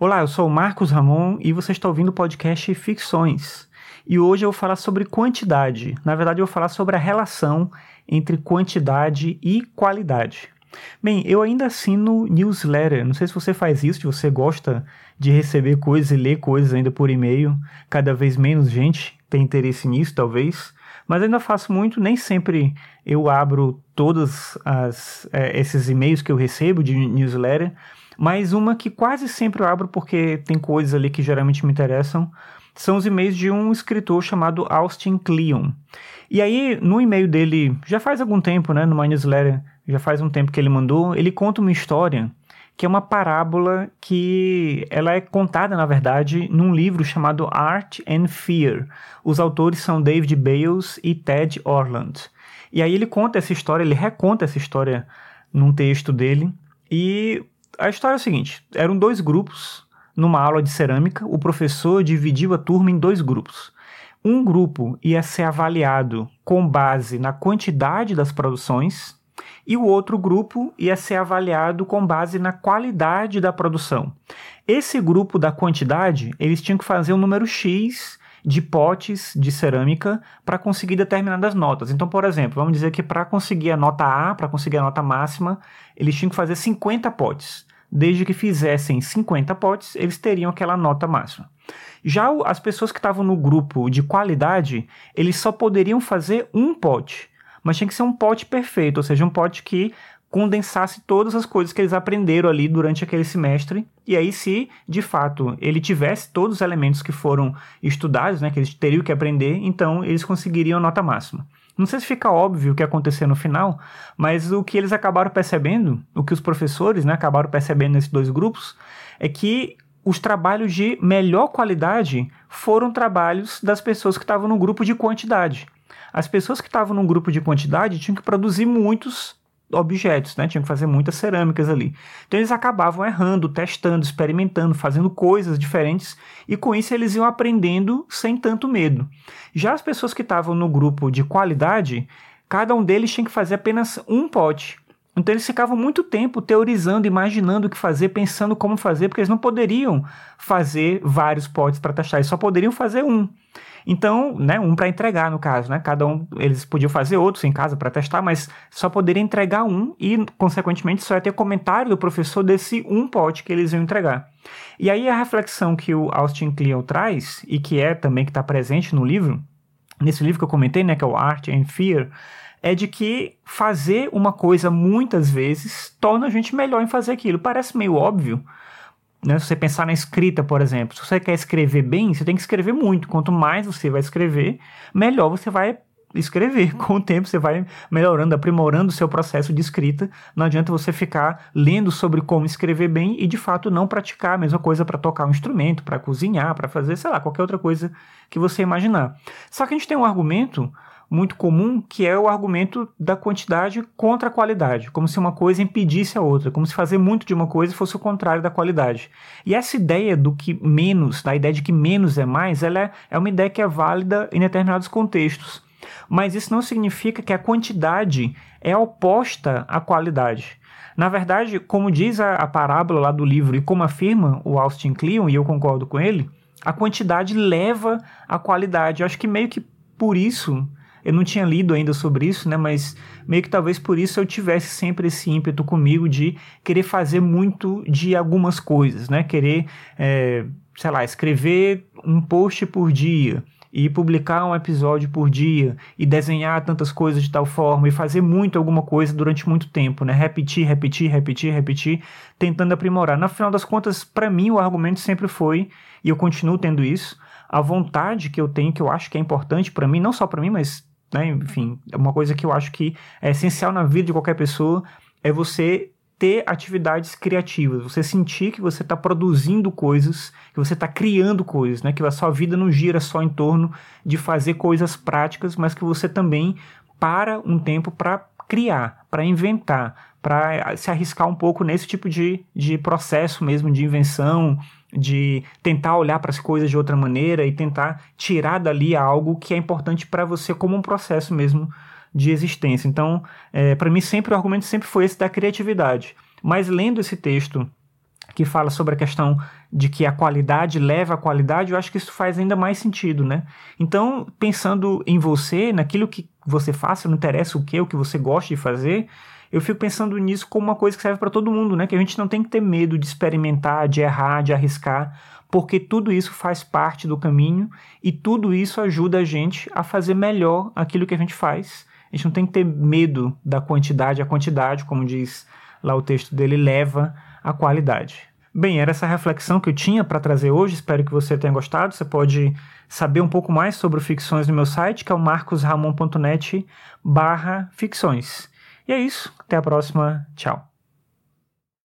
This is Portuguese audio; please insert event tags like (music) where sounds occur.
Olá, eu sou o Marcos Ramon e você está ouvindo o podcast Ficções. E hoje eu vou falar sobre quantidade. Na verdade, eu vou falar sobre a relação entre quantidade e qualidade. Bem, eu ainda assino newsletter. Não sei se você faz isso, se você gosta de receber coisas e ler coisas ainda por e-mail. Cada vez menos gente tem interesse nisso, talvez. Mas ainda faço muito, nem sempre eu abro todos é, esses e-mails que eu recebo de newsletter mas uma que quase sempre eu abro porque tem coisas ali que geralmente me interessam, são os e-mails de um escritor chamado Austin Kleon. E aí, no e-mail dele, já faz algum tempo, né, no newsletter, já faz um tempo que ele mandou, ele conta uma história que é uma parábola que ela é contada, na verdade, num livro chamado Art and Fear. Os autores são David Bales e Ted Orland. E aí ele conta essa história, ele reconta essa história num texto dele, e a história é a seguinte: eram dois grupos numa aula de cerâmica. O professor dividiu a turma em dois grupos. Um grupo ia ser avaliado com base na quantidade das produções e o outro grupo ia ser avaliado com base na qualidade da produção. Esse grupo da quantidade, eles tinham que fazer um número X de potes de cerâmica para conseguir determinadas notas. Então, por exemplo, vamos dizer que para conseguir a nota A, para conseguir a nota máxima, eles tinham que fazer 50 potes desde que fizessem 50 potes, eles teriam aquela nota máxima. Já as pessoas que estavam no grupo de qualidade, eles só poderiam fazer um pote, mas tinha que ser um pote perfeito, ou seja, um pote que condensasse todas as coisas que eles aprenderam ali durante aquele semestre. E aí, se de fato ele tivesse todos os elementos que foram estudados, né, que eles teriam que aprender, então eles conseguiriam nota máxima. Não sei se fica óbvio o que aconteceu no final, mas o que eles acabaram percebendo, o que os professores né, acabaram percebendo nesses dois grupos, é que os trabalhos de melhor qualidade foram trabalhos das pessoas que estavam no grupo de quantidade. As pessoas que estavam no grupo de quantidade tinham que produzir muitos objetos, né? Tinham que fazer muitas cerâmicas ali. Então eles acabavam errando, testando, experimentando, fazendo coisas diferentes e com isso eles iam aprendendo sem tanto medo. Já as pessoas que estavam no grupo de qualidade, cada um deles tinha que fazer apenas um pote. Então eles ficavam muito tempo teorizando, imaginando o que fazer, pensando como fazer, porque eles não poderiam fazer vários potes para testar, eles só poderiam fazer um. Então, né, um para entregar no caso, né? Cada um eles podiam fazer outros em casa para testar, mas só poderiam entregar um e consequentemente só ia ter comentário do professor desse um pote que eles iam entregar. E aí a reflexão que o Austin Kleon traz e que é também que está presente no livro, nesse livro que eu comentei, né, que é o Art and Fear, é de que fazer uma coisa muitas vezes torna a gente melhor em fazer aquilo. Parece meio óbvio, né? Se você pensar na escrita, por exemplo, se você quer escrever bem, você tem que escrever muito. Quanto mais você vai escrever, melhor você vai escrever. (laughs) Com o tempo você vai melhorando, aprimorando o seu processo de escrita. Não adianta você ficar lendo sobre como escrever bem e de fato não praticar a mesma coisa para tocar um instrumento, para cozinhar, para fazer, sei lá, qualquer outra coisa que você imaginar. Só que a gente tem um argumento muito comum, que é o argumento da quantidade contra a qualidade, como se uma coisa impedisse a outra, como se fazer muito de uma coisa fosse o contrário da qualidade. E essa ideia do que menos, da ideia de que menos é mais, ela é, é uma ideia que é válida em determinados contextos. Mas isso não significa que a quantidade é oposta à qualidade. Na verdade, como diz a, a parábola lá do livro e como afirma o Austin Kleon, e eu concordo com ele, a quantidade leva à qualidade. Eu acho que meio que por isso eu não tinha lido ainda sobre isso, né? Mas meio que talvez por isso eu tivesse sempre esse ímpeto comigo de querer fazer muito de algumas coisas, né? Querer, é, sei lá, escrever um post por dia e publicar um episódio por dia e desenhar tantas coisas de tal forma e fazer muito alguma coisa durante muito tempo, né? Repetir, repetir, repetir, repetir, tentando aprimorar. No final das contas, para mim o argumento sempre foi e eu continuo tendo isso, a vontade que eu tenho, que eu acho que é importante para mim, não só para mim, mas né? Enfim, uma coisa que eu acho que é essencial na vida de qualquer pessoa é você ter atividades criativas, você sentir que você está produzindo coisas, que você está criando coisas, né? que a sua vida não gira só em torno de fazer coisas práticas, mas que você também para um tempo para criar, para inventar, para se arriscar um pouco nesse tipo de, de processo mesmo de invenção, de tentar olhar para as coisas de outra maneira e tentar tirar dali algo que é importante para você como um processo mesmo de existência. Então, é, para mim sempre o argumento sempre foi esse da criatividade. Mas lendo esse texto que fala sobre a questão de que a qualidade leva à qualidade, eu acho que isso faz ainda mais sentido, né? Então, pensando em você, naquilo que você faz, não interessa o que, o que você gosta de fazer, eu fico pensando nisso como uma coisa que serve para todo mundo, né? Que a gente não tem que ter medo de experimentar, de errar, de arriscar, porque tudo isso faz parte do caminho e tudo isso ajuda a gente a fazer melhor aquilo que a gente faz. A gente não tem que ter medo da quantidade, a quantidade, como diz lá o texto dele, leva à qualidade. Bem, era essa reflexão que eu tinha para trazer hoje. Espero que você tenha gostado. Você pode saber um pouco mais sobre ficções no meu site, que é o marcosramon.net barra ficções. E é isso. Até a próxima. Tchau.